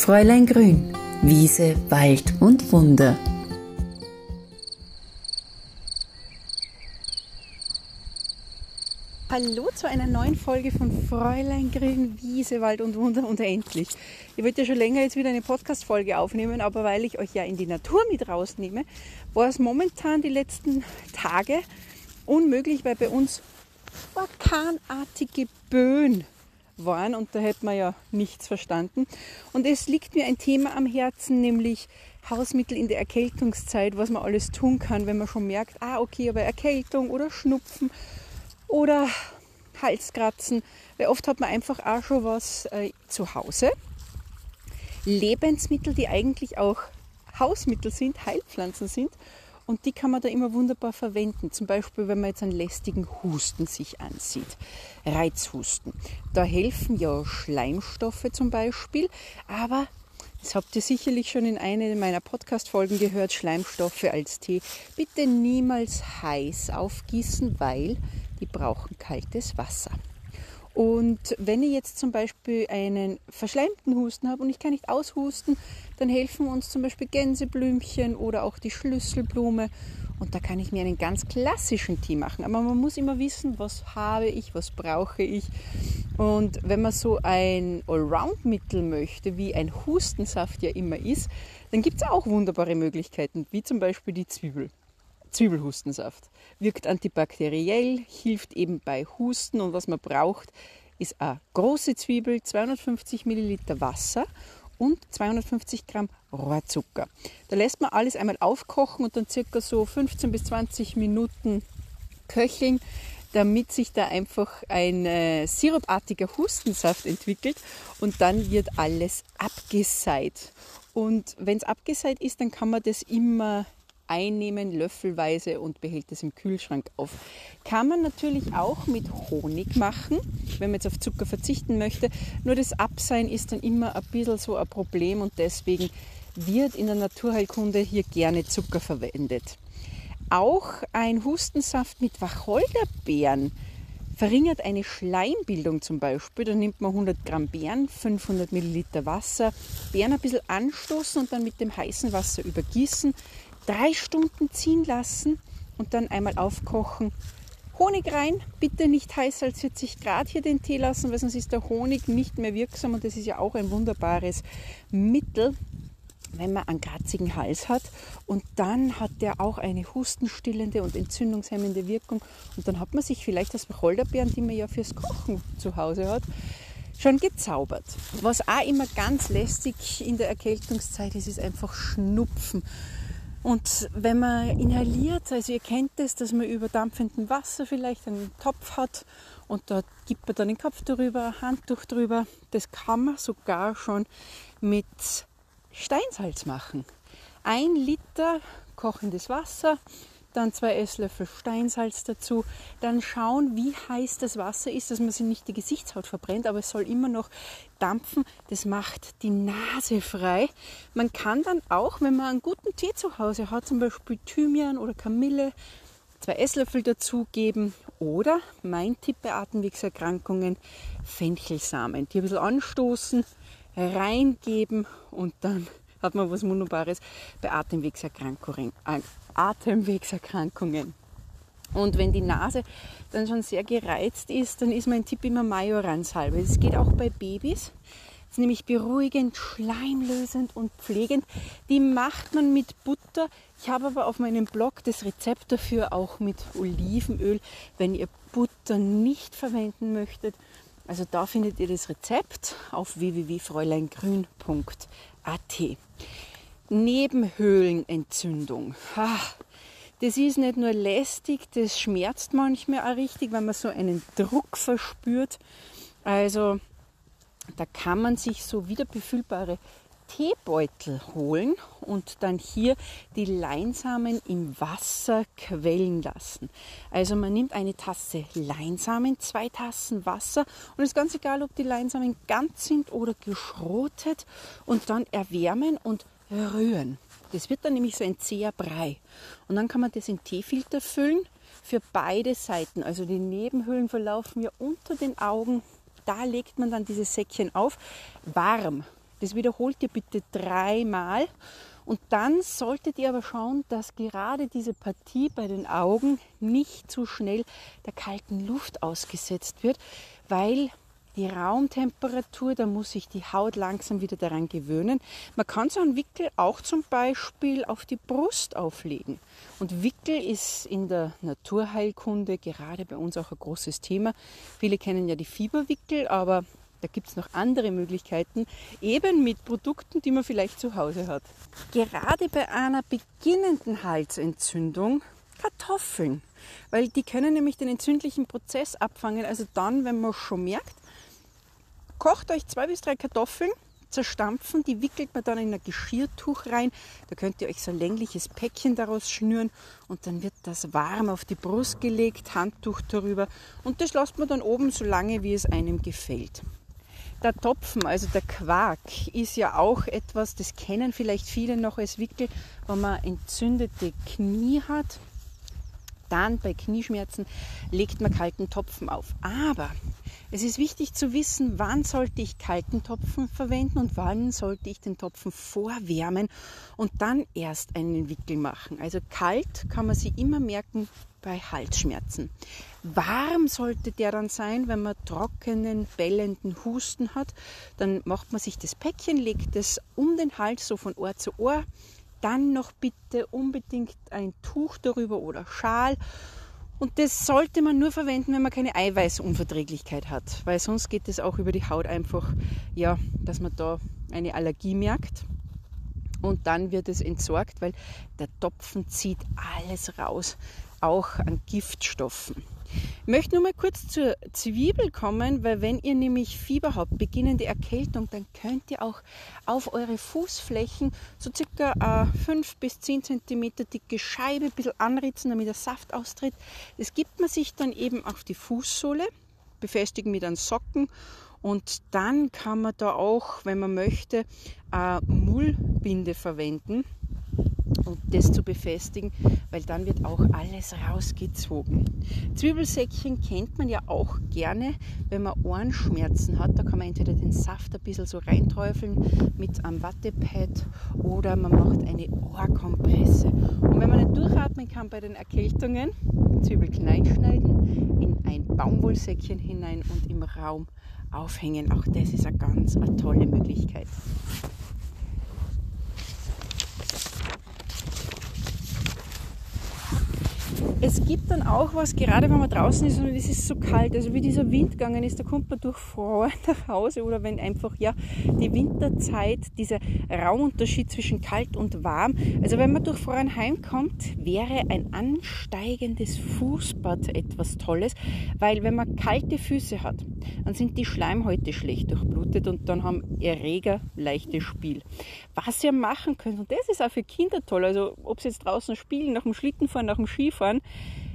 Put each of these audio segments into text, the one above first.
Fräulein Grün, Wiese, Wald und Wunder. Hallo zu einer neuen Folge von Fräulein Grün, Wiese, Wald und Wunder und endlich. Ich wollte ja schon länger jetzt wieder eine Podcast-Folge aufnehmen, aber weil ich euch ja in die Natur mit rausnehme, war es momentan die letzten Tage unmöglich, weil bei uns orkanartige Böen waren und da hätte man ja nichts verstanden. Und es liegt mir ein Thema am Herzen, nämlich Hausmittel in der Erkältungszeit, was man alles tun kann, wenn man schon merkt, ah okay, aber Erkältung oder Schnupfen oder Halskratzen, weil oft hat man einfach auch schon was äh, zu Hause. Lebensmittel, die eigentlich auch Hausmittel sind, Heilpflanzen sind und die kann man da immer wunderbar verwenden. Zum Beispiel, wenn man jetzt einen lästigen Husten sich ansieht. Reizhusten. Da helfen ja Schleimstoffe zum Beispiel, aber das habt ihr sicherlich schon in einer meiner Podcast-Folgen gehört, Schleimstoffe als Tee. Bitte niemals heiß aufgießen, weil die brauchen kaltes Wasser. Und wenn ich jetzt zum Beispiel einen verschleimten Husten habe und ich kann nicht aushusten, dann helfen uns zum Beispiel Gänseblümchen oder auch die Schlüsselblume. Und da kann ich mir einen ganz klassischen Tee machen. Aber man muss immer wissen, was habe ich, was brauche ich. Und wenn man so ein Allround-Mittel möchte, wie ein Hustensaft ja immer ist, dann gibt es auch wunderbare Möglichkeiten, wie zum Beispiel die Zwiebel. Zwiebelhustensaft. Wirkt antibakteriell, hilft eben bei Husten und was man braucht, ist eine große Zwiebel, 250 Milliliter Wasser und 250 Gramm Rohrzucker. Da lässt man alles einmal aufkochen und dann circa so 15 bis 20 Minuten köcheln, damit sich da einfach ein äh, sirupartiger Hustensaft entwickelt und dann wird alles abgeseit. Und wenn es abgeseit ist, dann kann man das immer einnehmen, löffelweise und behält es im Kühlschrank auf. Kann man natürlich auch mit Honig machen, wenn man jetzt auf Zucker verzichten möchte. Nur das Absein ist dann immer ein bisschen so ein Problem und deswegen wird in der Naturheilkunde hier gerne Zucker verwendet. Auch ein Hustensaft mit Wacholderbeeren verringert eine Schleimbildung zum Beispiel. Da nimmt man 100 Gramm Beeren, 500 Milliliter Wasser, Beeren ein bisschen anstoßen und dann mit dem heißen Wasser übergießen drei Stunden ziehen lassen und dann einmal aufkochen. Honig rein, bitte nicht heißer als 40 Grad hier den Tee lassen, weil sonst ist der Honig nicht mehr wirksam und das ist ja auch ein wunderbares Mittel, wenn man einen kratzigen Hals hat. Und dann hat der auch eine hustenstillende und entzündungshemmende Wirkung. Und dann hat man sich vielleicht das Wacholderbeeren, die man ja fürs Kochen zu Hause hat, schon gezaubert. Was auch immer ganz lästig in der Erkältungszeit ist, ist einfach Schnupfen. Und wenn man inhaliert, also ihr kennt es, dass man über dampfendem Wasser vielleicht einen Topf hat und da gibt man dann den Kopf drüber, Handtuch drüber. Das kann man sogar schon mit Steinsalz machen. Ein Liter kochendes Wasser, dann zwei Esslöffel Steinsalz dazu, dann schauen, wie heiß das Wasser ist, dass man sich nicht die Gesichtshaut verbrennt, aber es soll immer noch dampfen. Das macht die Nase frei. Man kann dann auch, wenn man einen guten Tee zu Hause hat, zum Beispiel Thymian oder Kamille, zwei Esslöffel dazugeben oder mein Tipp bei Atemwegserkrankungen, Fenchelsamen, die ein bisschen anstoßen, reingeben und dann hat man was Wunderbares bei Atemwegserkrankungen. Äh, Atemwegserkrankungen. Und wenn die Nase dann schon sehr gereizt ist, dann ist mein Tipp immer Majoransalbe. Das geht auch bei Babys. Das ist nämlich beruhigend, schleimlösend und pflegend. Die macht man mit Butter. Ich habe aber auf meinem Blog das Rezept dafür auch mit Olivenöl, wenn ihr Butter nicht verwenden möchtet. Also da findet ihr das Rezept auf www.fräuleingrün.at. Nebenhöhlenentzündung. Das ist nicht nur lästig, das schmerzt manchmal auch richtig, wenn man so einen Druck verspürt. Also da kann man sich so wieder befüllbare Teebeutel holen und dann hier die Leinsamen im Wasser quellen lassen. Also man nimmt eine Tasse Leinsamen, zwei Tassen Wasser und es ist ganz egal, ob die Leinsamen ganz sind oder geschrotet und dann erwärmen und rühren. Das wird dann nämlich so ein zäher Brei. Und dann kann man das in Teefilter füllen für beide Seiten. Also die Nebenhöhlen verlaufen ja unter den Augen. Da legt man dann dieses Säckchen auf, warm Das wiederholt ihr bitte dreimal. Und dann solltet ihr aber schauen, dass gerade diese Partie bei den Augen nicht zu schnell der kalten Luft ausgesetzt wird, weil die Raumtemperatur, da muss sich die Haut langsam wieder daran gewöhnen. Man kann so einen Wickel auch zum Beispiel auf die Brust auflegen. Und Wickel ist in der Naturheilkunde gerade bei uns auch ein großes Thema. Viele kennen ja die Fieberwickel, aber da gibt es noch andere Möglichkeiten, eben mit Produkten, die man vielleicht zu Hause hat. Gerade bei einer beginnenden Halsentzündung Kartoffeln, weil die können nämlich den entzündlichen Prozess abfangen. Also dann, wenn man schon merkt, Kocht euch zwei bis drei Kartoffeln, zerstampfen, die wickelt man dann in ein Geschirrtuch rein. Da könnt ihr euch so ein längliches Päckchen daraus schnüren und dann wird das warm auf die Brust gelegt, Handtuch darüber und das lasst man dann oben so lange, wie es einem gefällt. Der Topfen, also der Quark, ist ja auch etwas, das kennen vielleicht viele noch als Wickel, wenn man entzündete Knie hat. Dann bei Knieschmerzen legt man kalten Topfen auf. Aber es ist wichtig zu wissen, wann sollte ich kalten Topfen verwenden und wann sollte ich den Topfen vorwärmen und dann erst einen Wickel machen. Also kalt kann man sich immer merken bei Halsschmerzen. Warm sollte der dann sein, wenn man trockenen, bellenden Husten hat. Dann macht man sich das Päckchen, legt es um den Hals so von Ohr zu Ohr. Dann noch bitte unbedingt ein Tuch darüber oder Schal und das sollte man nur verwenden, wenn man keine Eiweißunverträglichkeit hat, weil sonst geht es auch über die Haut einfach, ja, dass man da eine Allergie merkt. Und dann wird es entsorgt, weil der Topfen zieht alles raus, auch an Giftstoffen. Ich möchte nur mal kurz zur Zwiebel kommen, weil wenn ihr nämlich Fieber habt, beginnende Erkältung, dann könnt ihr auch auf eure Fußflächen so circa 5 äh, bis 10 cm dicke Scheibe ein bisschen anritzen, damit der Saft austritt. Das gibt man sich dann eben auf die Fußsohle, befestigen mit einem Socken und dann kann man da auch, wenn man möchte, Mullbinde verwenden und das zu befestigen, weil dann wird auch alles rausgezogen. Zwiebelsäckchen kennt man ja auch gerne, wenn man Ohrenschmerzen hat. Da kann man entweder den Saft ein bisschen so reinträufeln mit einem Wattepad oder man macht eine Ohrkompresse. Und wenn man nicht durchatmen kann bei den Erkältungen, Zwiebel klein schneiden, in ein Baumwollsäckchen hinein und im Raum aufhängen. Auch das ist eine ganz eine tolle Möglichkeit. Es gibt dann auch was, gerade wenn man draußen ist und es ist so kalt, also wie dieser Wind gegangen ist, da kommt man durchfroren nach Hause oder wenn einfach, ja, die Winterzeit, dieser Raumunterschied zwischen kalt und warm, also wenn man durchfroren heimkommt, wäre ein ansteigendes Fußbad etwas Tolles, weil wenn man kalte Füße hat, dann sind die Schleimhäute schlecht durchblutet und dann haben Erreger leichtes Spiel. Was ihr machen könnt, und das ist auch für Kinder toll, also ob sie jetzt draußen spielen, nach dem Schlittenfahren, nach dem Skifahren,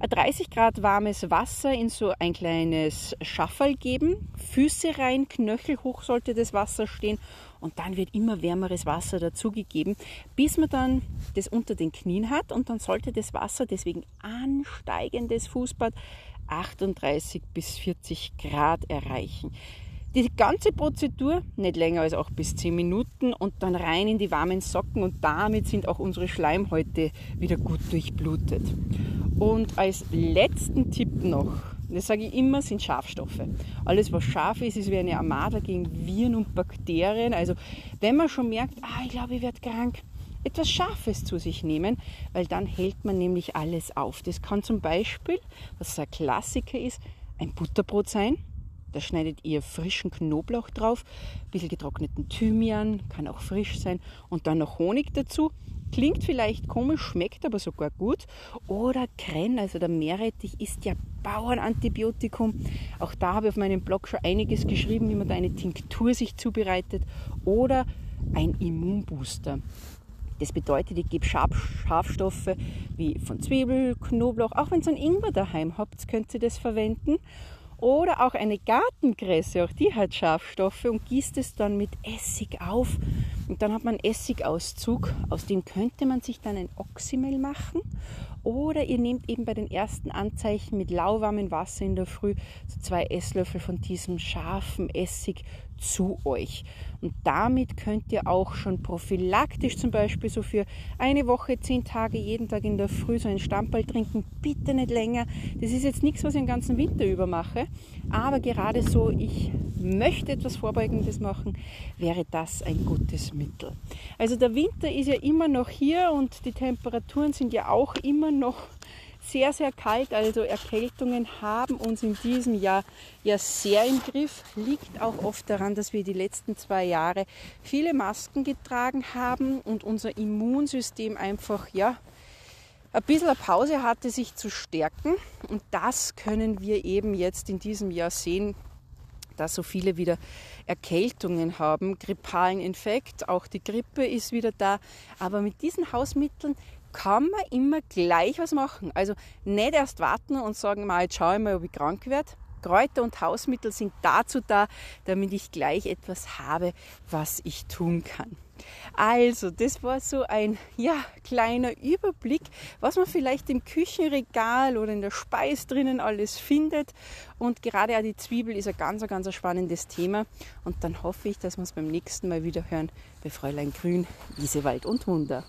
ein 30 Grad warmes Wasser in so ein kleines Schafferl geben, Füße rein, Knöchel hoch sollte das Wasser stehen und dann wird immer wärmeres Wasser dazugegeben, bis man dann das unter den Knien hat und dann sollte das Wasser deswegen ansteigendes Fußbad 38 bis 40 Grad erreichen. Die ganze Prozedur nicht länger als auch bis 10 Minuten und dann rein in die warmen Socken und damit sind auch unsere Schleimhäute wieder gut durchblutet. Und als letzten Tipp noch, das sage ich immer, sind Schafstoffe. Alles, was scharf ist, ist wie eine Armada gegen Viren und Bakterien. Also wenn man schon merkt, ah, ich glaube, ich werde krank, etwas Scharfes zu sich nehmen, weil dann hält man nämlich alles auf. Das kann zum Beispiel, was ein Klassiker ist, ein Butterbrot sein da schneidet ihr frischen Knoblauch drauf, ein bisschen getrockneten Thymian, kann auch frisch sein und dann noch Honig dazu. Klingt vielleicht komisch, schmeckt aber sogar gut. Oder Krenn, also der Meerrettich, ist ja Bauernantibiotikum. Auch da habe ich auf meinem Blog schon einiges geschrieben, wie man da eine Tinktur sich zubereitet. Oder ein Immunbooster. Das bedeutet, ich gebe Schafstoffe wie von Zwiebel, Knoblauch, auch wenn ihr einen Ingwer daheim habt, könnt ihr das verwenden. Oder auch eine Gartenkresse, auch die hat Schafstoffe und gießt es dann mit Essig auf. Und dann hat man Essigauszug, aus dem könnte man sich dann ein Oxymel machen. Oder ihr nehmt eben bei den ersten Anzeichen mit lauwarmem Wasser in der Früh so zwei Esslöffel von diesem scharfen Essig zu euch. Und damit könnt ihr auch schon prophylaktisch zum Beispiel so für eine Woche, zehn Tage, jeden Tag in der Früh so einen Stammball trinken. Bitte nicht länger. Das ist jetzt nichts, was ich den ganzen Winter über mache. Aber gerade so, ich möchte etwas Vorbeugendes machen, wäre das ein gutes Mittel. Also der Winter ist ja immer noch hier und die Temperaturen sind ja auch immer noch sehr, sehr kalt. Also Erkältungen haben uns in diesem Jahr ja sehr im Griff. Liegt auch oft daran, dass wir die letzten zwei Jahre viele Masken getragen haben und unser Immunsystem einfach, ja, ein bisschen eine Pause hatte, sich zu stärken. Und das können wir eben jetzt in diesem Jahr sehen, dass so viele wieder Erkältungen haben, grippalen Infekt, auch die Grippe ist wieder da. Aber mit diesen Hausmitteln kann man immer gleich was machen. Also nicht erst warten und sagen, mal, jetzt schaue ich mal, ob ich krank werde. Kräuter und Hausmittel sind dazu da, damit ich gleich etwas habe, was ich tun kann. Also, das war so ein ja, kleiner Überblick, was man vielleicht im Küchenregal oder in der Speis drinnen alles findet. Und gerade auch die Zwiebel ist ein ganz, ganz spannendes Thema. Und dann hoffe ich, dass wir uns beim nächsten Mal wieder hören bei Fräulein Grün, Wiesewald und Wunder.